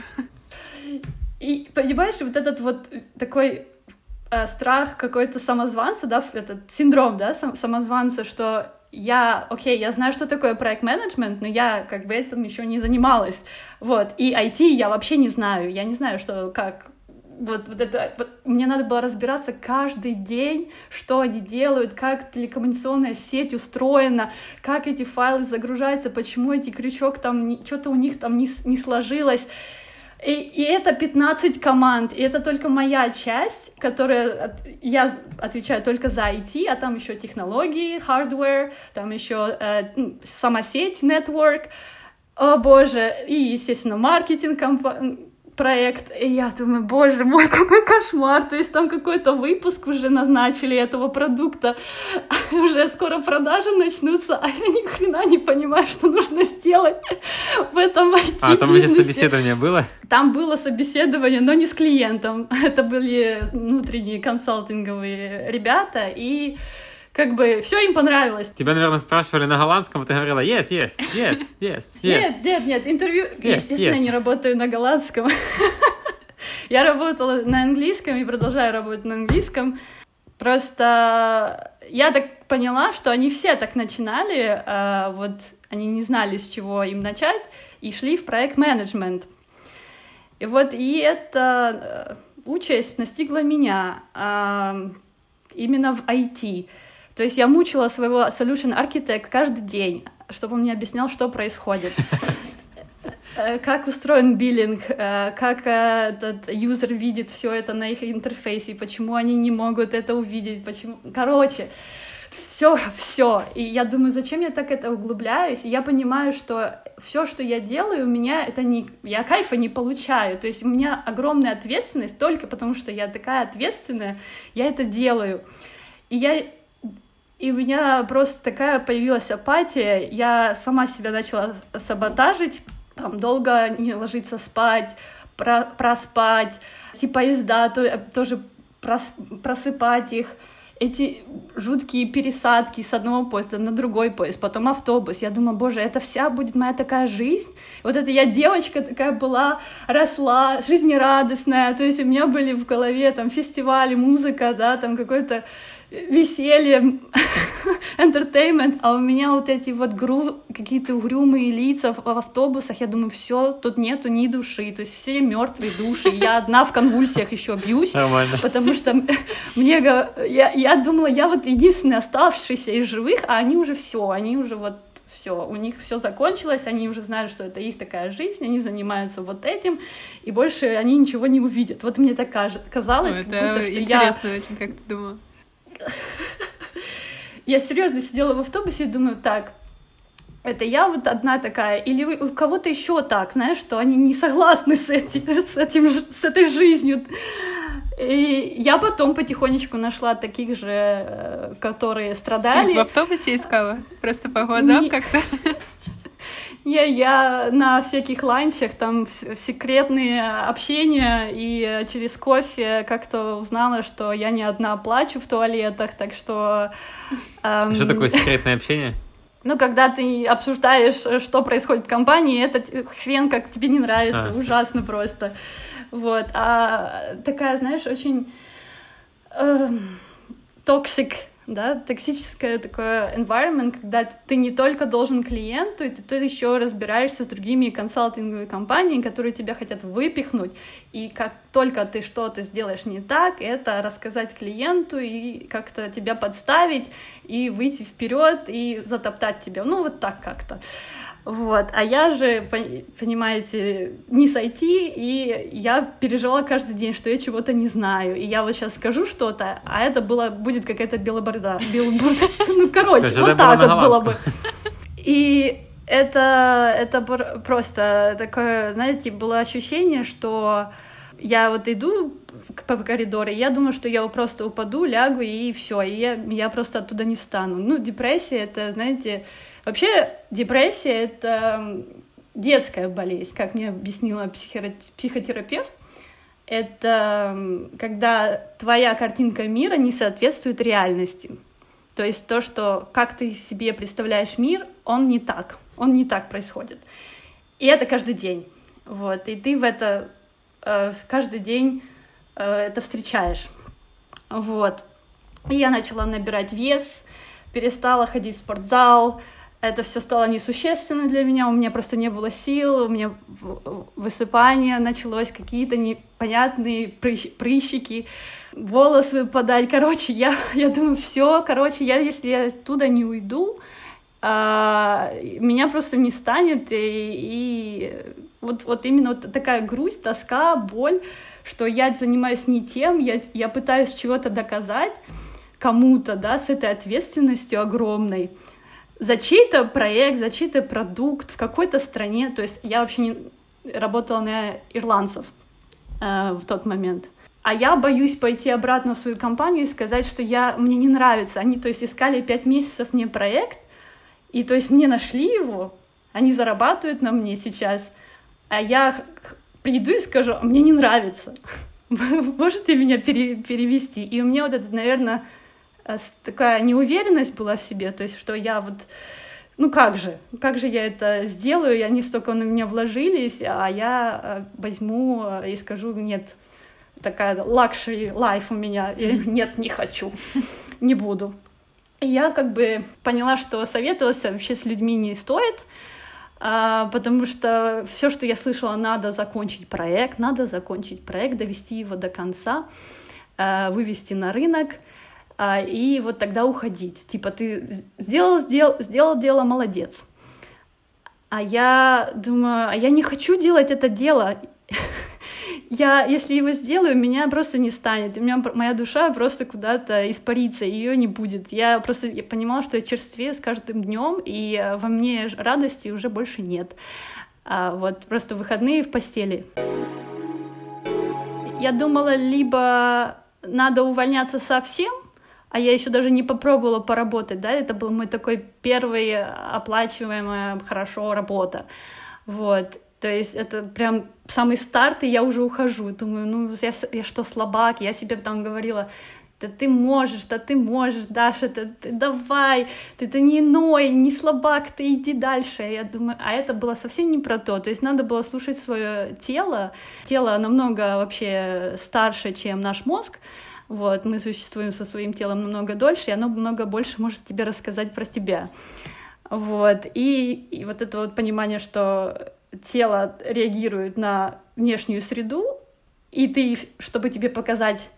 И понимаешь, вот этот вот такой э, страх какой-то самозванца, да, этот синдром, да, сам, самозванца, что я, окей, я знаю, что такое проект-менеджмент, но я как бы этим еще не занималась, вот, и IT я вообще не знаю, я не знаю, что, как вот, вот это, вот, мне надо было разбираться каждый день, что они делают, как телекоммуникационная сеть устроена, как эти файлы загружаются, почему эти крючок там, что-то у них там не, не сложилось. И, и это 15 команд, и это только моя часть, которая я отвечаю только за IT, а там еще технологии, hardware, там еще э, сама сеть, network, о боже, и, естественно, маркетинг, проект, и я думаю, боже мой, какой кошмар, то есть там какой-то выпуск уже назначили этого продукта, уже скоро продажи начнутся, а я ни хрена не понимаю, что нужно сделать в этом IT А там уже собеседование было? Там было собеседование, но не с клиентом, это были внутренние консалтинговые ребята, и как бы все им понравилось. Тебя, наверное, спрашивали на голландском, а ты говорила yes, yes, yes, yes, yes. Нет, нет, нет, интервью, yes, естественно, yes. не работаю на голландском. Я работала на английском и продолжаю работать на английском. Просто я так поняла, что они все так начинали, а вот они не знали, с чего им начать, и шли в проект менеджмент. И вот и эта э, участь настигла меня а, именно в IT. То есть я мучила своего solution architect каждый день, чтобы он мне объяснял, что происходит э, как устроен биллинг, э, как э, этот юзер видит все это на их интерфейсе, почему они не могут это увидеть, почему... Короче, все, все. И я думаю, зачем я так это углубляюсь? И я понимаю, что все, что я делаю, у меня это не... Я кайфа не получаю. То есть у меня огромная ответственность только потому, что я такая ответственная, я это делаю. И я и у меня просто такая появилась апатия, я сама себя начала саботажить, там долго не ложиться спать, про, проспать, эти поезда то, тоже прос, просыпать их, эти жуткие пересадки с одного поезда на другой поезд, потом автобус. Я думаю, боже, это вся будет моя такая жизнь. Вот это я девочка такая была, росла, жизнерадостная, то есть у меня были в голове там фестивали, музыка, да, там какой-то веселье, entertainment, а у меня вот эти вот гру... какие-то угрюмые лица в, в автобусах, я думаю, все, тут нету ни души, то есть все мертвые души, я одна в конвульсиях еще бьюсь, Нормально. потому что мне, я, я думала, я вот единственная оставшаяся из живых, а они уже все, они уже вот все, у них все закончилось, они уже знают, что это их такая жизнь, они занимаются вот этим, и больше они ничего не увидят. Вот мне так казалось, ну, как это будто, что интересно я... очень, как ты думала. Я серьезно сидела в автобусе и думаю, так, это я вот одна такая, или у кого-то еще так, знаешь, что они не согласны с, этим, с, этим, с этой жизнью. И я потом потихонечку нашла таких же, э, которые страдали. Ты в автобусе искала? Просто по глазам не... как-то? Я, я на всяких ланчах, там секретные общения, и через кофе как-то узнала, что я не одна плачу в туалетах, так что... Эм... Что такое секретное общение? Ну, когда ты обсуждаешь, что происходит в компании, этот хрен как тебе не нравится, а. ужасно просто. Вот. А такая, знаешь, очень toxic э, да, токсическое такое environment, когда ты не только должен клиенту, и ты, ты еще разбираешься с другими консалтинговыми компаниями, которые тебя хотят выпихнуть, и как только ты что-то сделаешь не так, это рассказать клиенту и как-то тебя подставить, и выйти вперед и затоптать тебя, ну вот так как-то. Вот. А я же, понимаете, не сойти, и я переживала каждый день, что я чего-то не знаю. И я вот сейчас скажу что-то, а это было, будет какая-то белоборда. Билборд. Ну, короче, вот так вот было бы. И это, это просто такое, знаете, было ощущение, что я вот иду по коридору, я думаю, что я просто упаду, лягу, и все, и я, я просто оттуда не встану. Ну, депрессия — это, знаете, Вообще депрессия — это детская болезнь, как мне объяснила психотерапевт. Это когда твоя картинка мира не соответствует реальности. То есть то, что как ты себе представляешь мир, он не так, он не так происходит. И это каждый день. Вот, и ты в это э, каждый день э, это встречаешь. Вот. И я начала набирать вес, перестала ходить в спортзал, это все стало несущественно для меня, у меня просто не было сил, у меня высыпание началось, какие-то непонятные прыщ, прыщики, волосы выпадать. Короче, я, я думаю, все, короче, я, если я оттуда не уйду, а, меня просто не станет, и, и вот, вот именно вот такая грусть, тоска, боль, что я занимаюсь не тем, я, я пытаюсь чего-то доказать кому-то, да, с этой ответственностью огромной, за чей-то проект, за чей-то продукт в какой-то стране. То есть я вообще не работала на ирландцев э, в тот момент. А я боюсь пойти обратно в свою компанию и сказать, что я, мне не нравится. Они, то есть, искали пять месяцев мне проект, и, то есть, мне нашли его, они зарабатывают на мне сейчас, а я приду и скажу, а мне не нравится. Можете меня пере, перевести? И у меня вот это, наверное, такая неуверенность была в себе, то есть что я вот ну как же, как же я это сделаю, и они столько на меня вложились, а я э, возьму э, и скажу, нет, такая luxury life у меня, и нет, не хочу, не буду. И я как бы поняла, что советоваться вообще с людьми не стоит, а, потому что все, что я слышала, надо закончить проект, надо закончить проект, довести его до конца, вывести на рынок, а, и вот тогда уходить. Типа ты сделал, сделал, сделал дело, молодец. А я думаю, а я не хочу делать это дело. я, если его сделаю, меня просто не станет. У меня моя душа просто куда-то испарится, ее не будет. Я просто я понимала, что я черствею с каждым днем, и во мне радости уже больше нет. А вот просто выходные в постели. Я думала, либо надо увольняться совсем, а я еще даже не попробовала поработать, да, это был мой такой первый оплачиваемая хорошо работа, вот, то есть это прям самый старт, и я уже ухожу, думаю, ну, я, я что, слабак, я себе там говорила, да ты можешь, да ты можешь, Даша, да, ты давай, ты, ты не иной, не слабак, ты иди дальше. Я думаю, а это было совсем не про то. То есть надо было слушать свое тело. Тело намного вообще старше, чем наш мозг. Вот, мы существуем со своим телом намного дольше, и оно много больше может тебе рассказать про тебя. Вот, и, и вот это вот понимание, что тело реагирует на внешнюю среду, и ты, чтобы тебе показать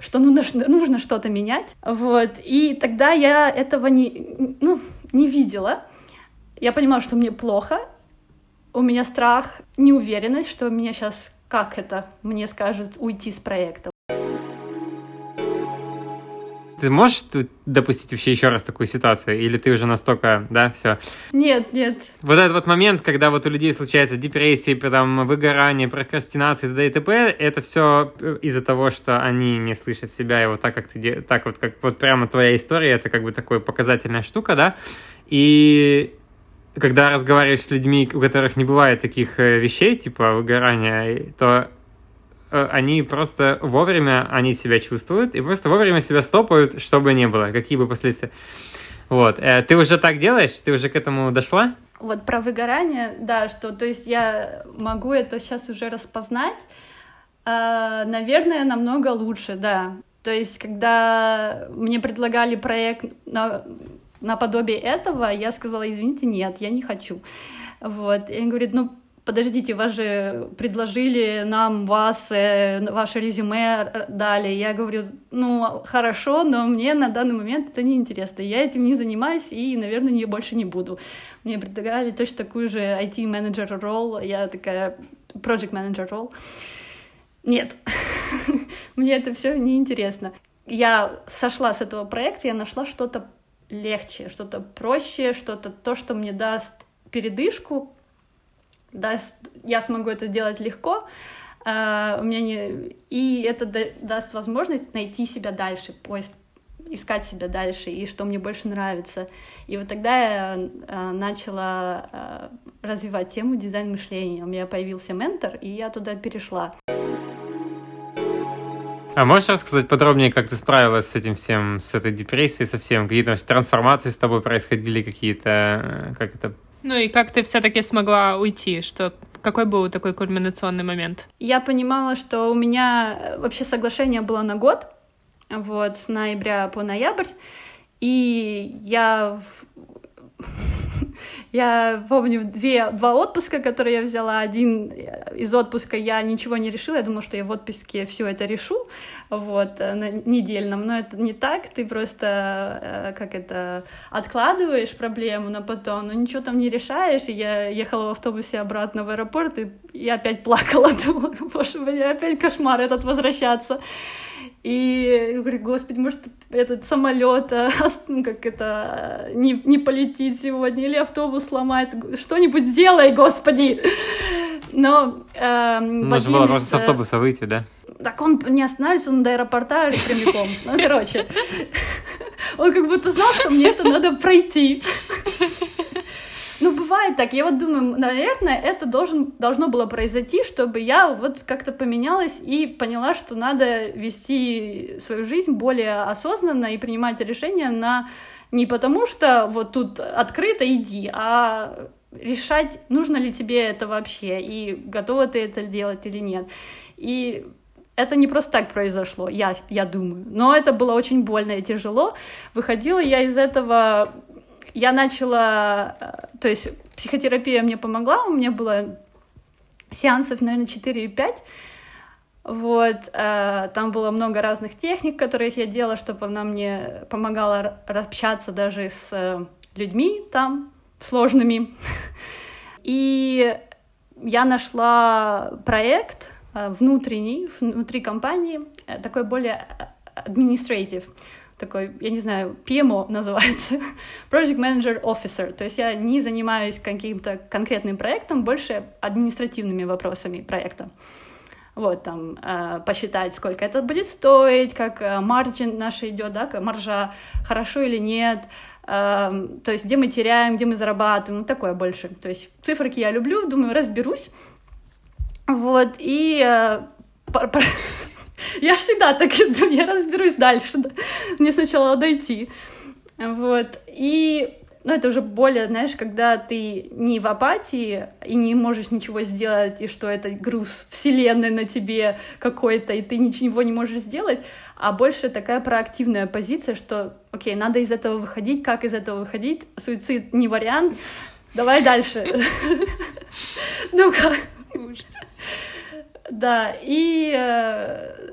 что нужно, нужно что-то менять. Вот. И тогда я этого не, ну, не видела. я понимала, что мне плохо, у меня страх, неуверенность, что меня сейчас, как это, мне скажут, уйти с проекта. Ты можешь допустить вообще еще раз такую ситуацию? Или ты уже настолько, да, все? Нет, нет. Вот этот вот момент, когда вот у людей случается депрессия, потом выгорание, прокрастинация т.д. и т.п., это все э, из-за того, что они не слышат себя, и вот так, как ты, так вот, как вот прямо твоя история, это как бы такая показательная штука, да? И когда разговариваешь с людьми, у которых не бывает таких э, вещей, типа выгорания, то они просто вовремя они себя чувствуют и просто вовремя себя стопают, чтобы не было, какие бы последствия. Вот. Э, ты уже так делаешь? Ты уже к этому дошла? Вот про выгорание, да, что, то есть я могу это сейчас уже распознать, а, наверное, намного лучше, да. То есть, когда мне предлагали проект на, наподобие этого, я сказала, извините, нет, я не хочу. Вот. И он говорит, ну, подождите, вас же предложили нам вас, э, ваше резюме дали. Я говорю, ну, хорошо, но мне на данный момент это не интересно. Я этим не занимаюсь и, наверное, не больше не буду. Мне предлагали точно такую же IT-менеджер ролл. Я такая, project manager ролл. Нет, мне это все неинтересно. Я сошла с этого проекта, я нашла что-то легче, что-то проще, что-то то, что мне даст передышку, даст, я смогу это делать легко, uh, у меня не... и это да, даст возможность найти себя дальше, поиск искать себя дальше и что мне больше нравится. И вот тогда я uh, начала uh, развивать тему дизайн мышления. У меня появился ментор, и я туда перешла. А можешь рассказать подробнее, как ты справилась с этим всем, с этой депрессией совсем? Какие-то трансформации с тобой происходили, какие-то, как это ну и как ты все-таки смогла уйти? Что какой был такой кульминационный момент? Я понимала, что у меня э, вообще соглашение было на год, вот, с ноября по ноябрь, и я я помню две, два отпуска, которые я взяла. Один из отпуска я ничего не решила. Я думала, что я в отпуске все это решу, вот, э, на недельном. Но это не так. Ты просто, э, как это, откладываешь проблему на потом, но ничего там не решаешь. И я ехала в автобусе обратно в аэропорт, и я опять плакала. Думала, боже мой, опять кошмар этот возвращаться. И говорю, господи, может, этот самолет, а, ну, как это, не, не полетит сегодня, или автобус сломается, что-нибудь сделай, господи! Но... Э, Можно было просто с автобуса выйти, да? Так он не останавливается, он до аэропорта прямиком. Ну, короче. Он как будто знал, что мне это надо пройти. Ну, бывает так. Я вот думаю, наверное, это должен, должно было произойти, чтобы я вот как-то поменялась и поняла, что надо вести свою жизнь более осознанно и принимать решения на не потому, что вот тут открыто иди, а решать, нужно ли тебе это вообще, и готова ты это делать или нет. И это не просто так произошло, я, я думаю. Но это было очень больно и тяжело. Выходила я из этого я начала, э, то есть психотерапия мне помогла, у меня было сеансов, наверное, 4 и 5, вот, э, там было много разных техник, которых я делала, чтобы она мне помогала общаться даже с э, людьми там сложными. И я нашла проект внутренний, внутри компании, такой более административ такой, я не знаю, PMO называется, Project Manager Officer, то есть я не занимаюсь каким-то конкретным проектом, больше административными вопросами проекта. Вот, там, э, посчитать, сколько это будет стоить, как э, маржин наш идет, да, маржа, хорошо или нет, э, то есть где мы теряем, где мы зарабатываем, ну, такое больше. То есть циферки я люблю, думаю, разберусь. Вот, и я всегда так иду, я разберусь дальше. Да. Мне сначала дойти. Вот. И ну, это уже более, знаешь, когда ты не в апатии и не можешь ничего сделать, и что это груз вселенной на тебе какой-то, и ты ничего не можешь сделать, а больше такая проактивная позиция, что, окей, надо из этого выходить, как из этого выходить, суицид не вариант, давай дальше. Ну как? Да, и э,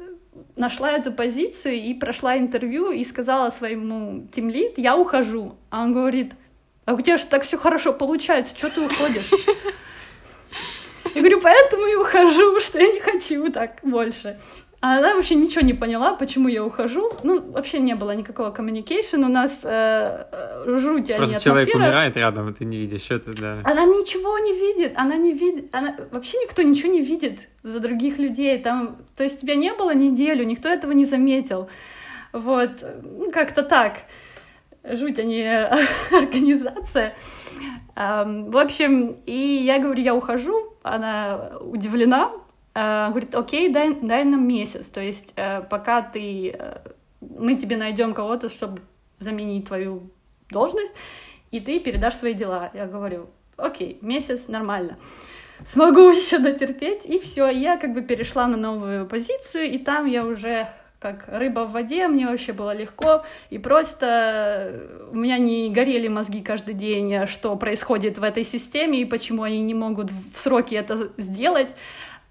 нашла эту позицию и прошла интервью и сказала своему тимлит, я ухожу. А он говорит, а тебя же так все хорошо получается, что ты уходишь? Я говорю, поэтому и ухожу, что я не хочу так больше. А она вообще ничего не поняла, почему я ухожу. Ну, вообще не было никакого communication. У нас э, э жуть, а Просто не человек атмосфера. умирает рядом, и ты не видишь это, да. Она ничего не видит, она не видит, она... вообще никто ничего не видит за других людей. Там... То есть тебя не было неделю, никто этого не заметил. Вот, ну, как-то так. Жуть, а не организация. В общем, и я говорю, я ухожу, она удивлена, говорит, окей, дай, дай нам месяц, то есть э, пока ты, э, мы тебе найдем кого-то, чтобы заменить твою должность, и ты передашь свои дела. Я говорю, окей, месяц нормально. Смогу еще дотерпеть, и все, я как бы перешла на новую позицию, и там я уже как рыба в воде, мне вообще было легко, и просто. У меня не горели мозги каждый день, что происходит в этой системе, и почему они не могут в сроки это сделать,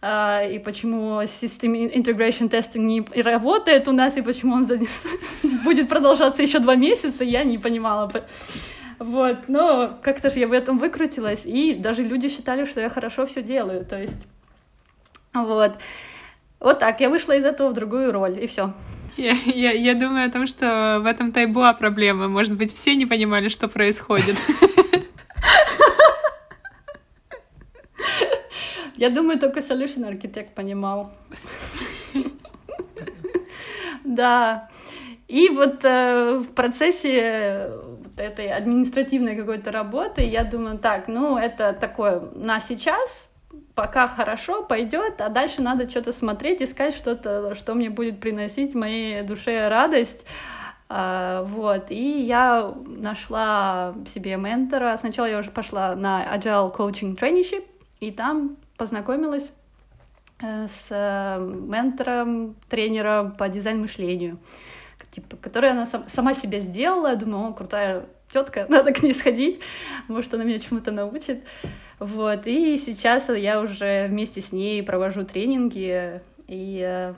и почему систем integration testing не работает у нас, и почему он будет продолжаться еще два месяца, я не понимала. Вот, но как-то же я в этом выкрутилась, и даже люди считали, что я хорошо все делаю, то есть, вот. Вот так, я вышла из этого в другую роль, и все. Я, я, я думаю о том, что в этом-то и была проблема. Может быть, все не понимали, что происходит. Я думаю, только Solution Architect понимал. Да. И вот э, в процессе вот этой административной какой-то работы я думаю, так, ну это такое на сейчас, пока хорошо, пойдет, а дальше надо что-то смотреть, искать что-то, что мне будет приносить моей душе радость. Uh, вот, и я нашла себе ментора. Сначала я уже пошла на Agile Coaching Traineeship, и там познакомилась uh, с uh, ментором, тренером по дизайн-мышлению, типа, который она сам, сама себе сделала. Я думаю, о, крутая тетка, надо к ней сходить, может, она меня чему-то научит. Вот, и сейчас я уже вместе с ней провожу тренинги и э,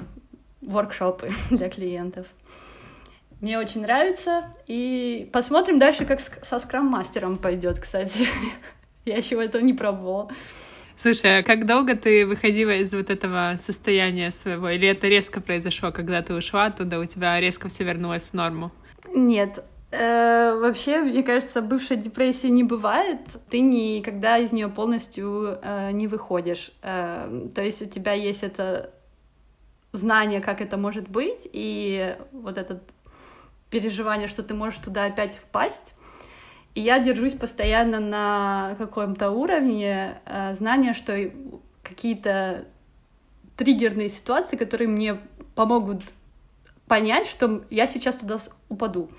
воркшопы для клиентов. Мне очень нравится, и посмотрим дальше, как со скрам-мастером пойдет, кстати. Я еще этого не пробовала. Слушай, а как долго ты выходила из вот этого состояния своего? Или это резко произошло, когда ты ушла оттуда, у тебя резко все вернулось в норму? Нет, Э, вообще, мне кажется, бывшей депрессии не бывает. Ты никогда из нее полностью э, не выходишь. Э, то есть у тебя есть это знание, как это может быть, и вот это переживание, что ты можешь туда опять впасть. И я держусь постоянно на каком-то уровне э, знания, что какие-то триггерные ситуации, которые мне помогут понять, что я сейчас туда упаду.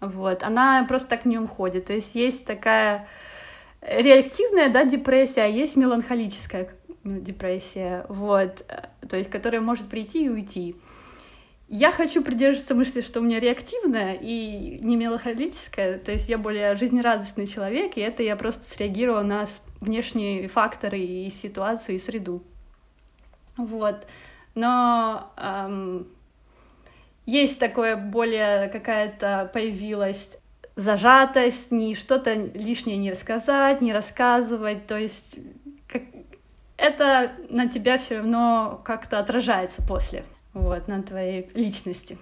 Вот. Она просто так не уходит. То есть есть такая реактивная, да, депрессия, а есть меланхолическая депрессия, вот, то есть, которая может прийти и уйти. Я хочу придерживаться мысли, что у меня реактивная и не меланхолическая, то есть я более жизнерадостный человек, и это я просто среагировала на внешние факторы и ситуацию, и среду. Вот. Но эм, есть такое более какая-то появилась зажатость, не что-то лишнее не рассказать, не рассказывать, то есть как... это на тебя все равно как-то отражается после, вот, на твоей личности.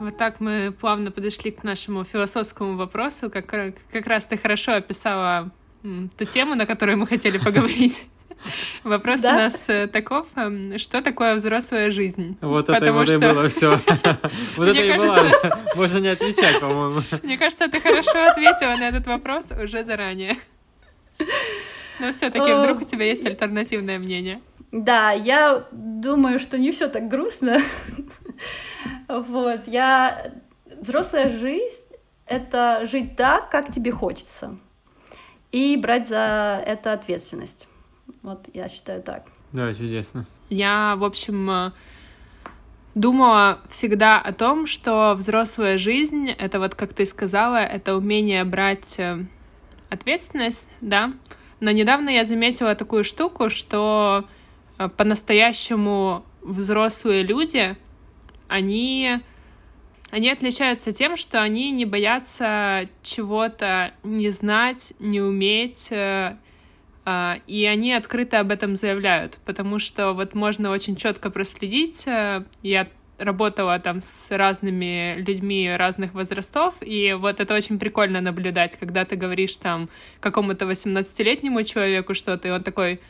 Вот так мы плавно подошли к нашему философскому вопросу. Как, как раз ты хорошо описала ту тему, на которую мы хотели поговорить. Вопрос да? у нас э, таков, эм, что такое взрослая жизнь? Вот это вот и было все. Вот это и было. Можно не отвечать, по-моему. Мне кажется, ты хорошо ответила на этот вопрос уже заранее. Но все-таки вдруг у тебя есть альтернативное мнение. Да, я думаю, что не все так грустно. Вот, я... Взрослая жизнь — это жить так, как тебе хочется, и брать за это ответственность. Вот я считаю так. Да, чудесно. Я, в общем, э, думала всегда о том, что взрослая жизнь — это вот, как ты сказала, это умение брать э, ответственность, да. Но недавно я заметила такую штуку, что по-настоящему взрослые люди, они Они отличаются тем, что они не боятся чего-то не знать, не уметь, э, а, и они открыто об этом заявляют, потому что вот можно очень четко проследить. Э, я работала там с разными людьми разных возрастов, и вот это очень прикольно наблюдать, когда ты говоришь там какому-то 18-летнему человеку что-то, и он такой,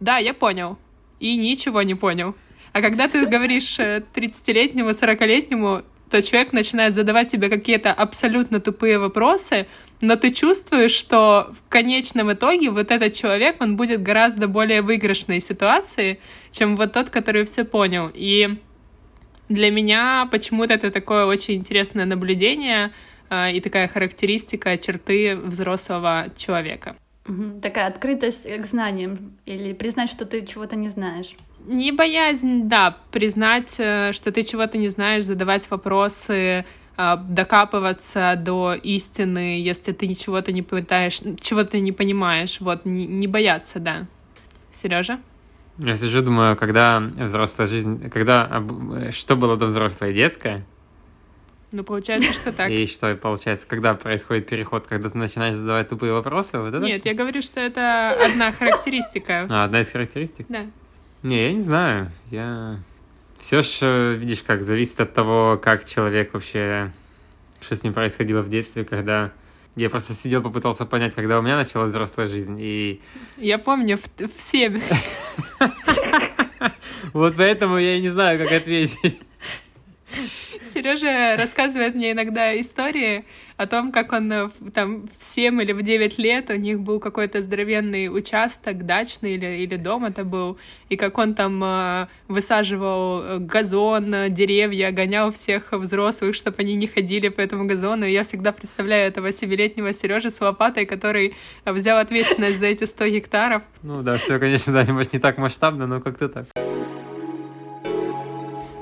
да, я понял, и ничего не понял. А когда ты говоришь 30-летнему, 40-летнему, то человек начинает задавать тебе какие-то абсолютно тупые вопросы, но ты чувствуешь, что в конечном итоге вот этот человек, он будет гораздо более выигрышной ситуации, чем вот тот, который все понял. И для меня почему-то это такое очень интересное наблюдение э, и такая характеристика черты взрослого человека. Угу. Такая открытость к знаниям или признать, что ты чего-то не знаешь. Не боязнь, да, признать, э, что ты чего-то не знаешь, задавать вопросы, э, докапываться до истины, если ты ничего-то не пытаешь, чего-то не понимаешь, вот, не, не бояться, да. Сережа? Я сижу, думаю, когда взрослая жизнь, когда, что было до взрослой детская? Ну, получается, что так. И что, получается, когда происходит переход, когда ты начинаешь задавать тупые вопросы? Вот это Нет, все? я говорю, что это одна характеристика. А, одна из характеристик? Да. Не, я не знаю. Я... Все же, видишь, как зависит от того, как человек вообще... Что с ним происходило в детстве, когда... Я просто сидел, попытался понять, когда у меня началась взрослая жизнь, и... Я помню, в, в 7. Вот поэтому я и не знаю, как ответить. Сережа рассказывает мне иногда истории о том, как он э, там в 7 или в 9 лет у них был какой-то здоровенный участок дачный или, или дом это был, и как он там э, высаживал э, газон, деревья, гонял всех взрослых, чтобы они не ходили по этому газону. И я всегда представляю этого семилетнего Сережи с лопатой, который взял ответственность за эти 100 гектаров. Ну да, все, конечно, да, может, не так масштабно, но как-то так.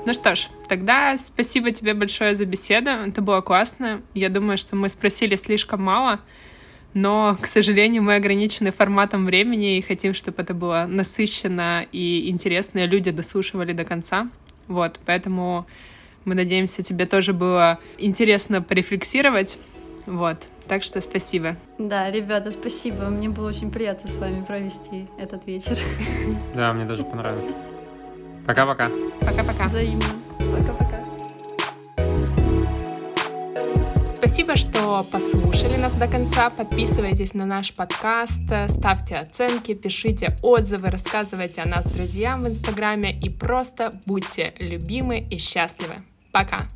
Ну что ж, тогда спасибо тебе большое за беседу. Это было классно. Я думаю, что мы спросили слишком мало, но, к сожалению, мы ограничены форматом времени и хотим, чтобы это было насыщенно и интересно, и люди дослушивали до конца. Вот, поэтому мы надеемся, тебе тоже было интересно порефлексировать. Вот, так что спасибо. Да, ребята, спасибо. Мне было очень приятно с вами провести этот вечер. Да, мне тоже понравилось. Пока-пока. Пока-пока. Взаимно. Пока-пока. Спасибо, что послушали нас до конца. Подписывайтесь на наш подкаст, ставьте оценки, пишите отзывы, рассказывайте о нас друзьям в Инстаграме и просто будьте любимы и счастливы. Пока!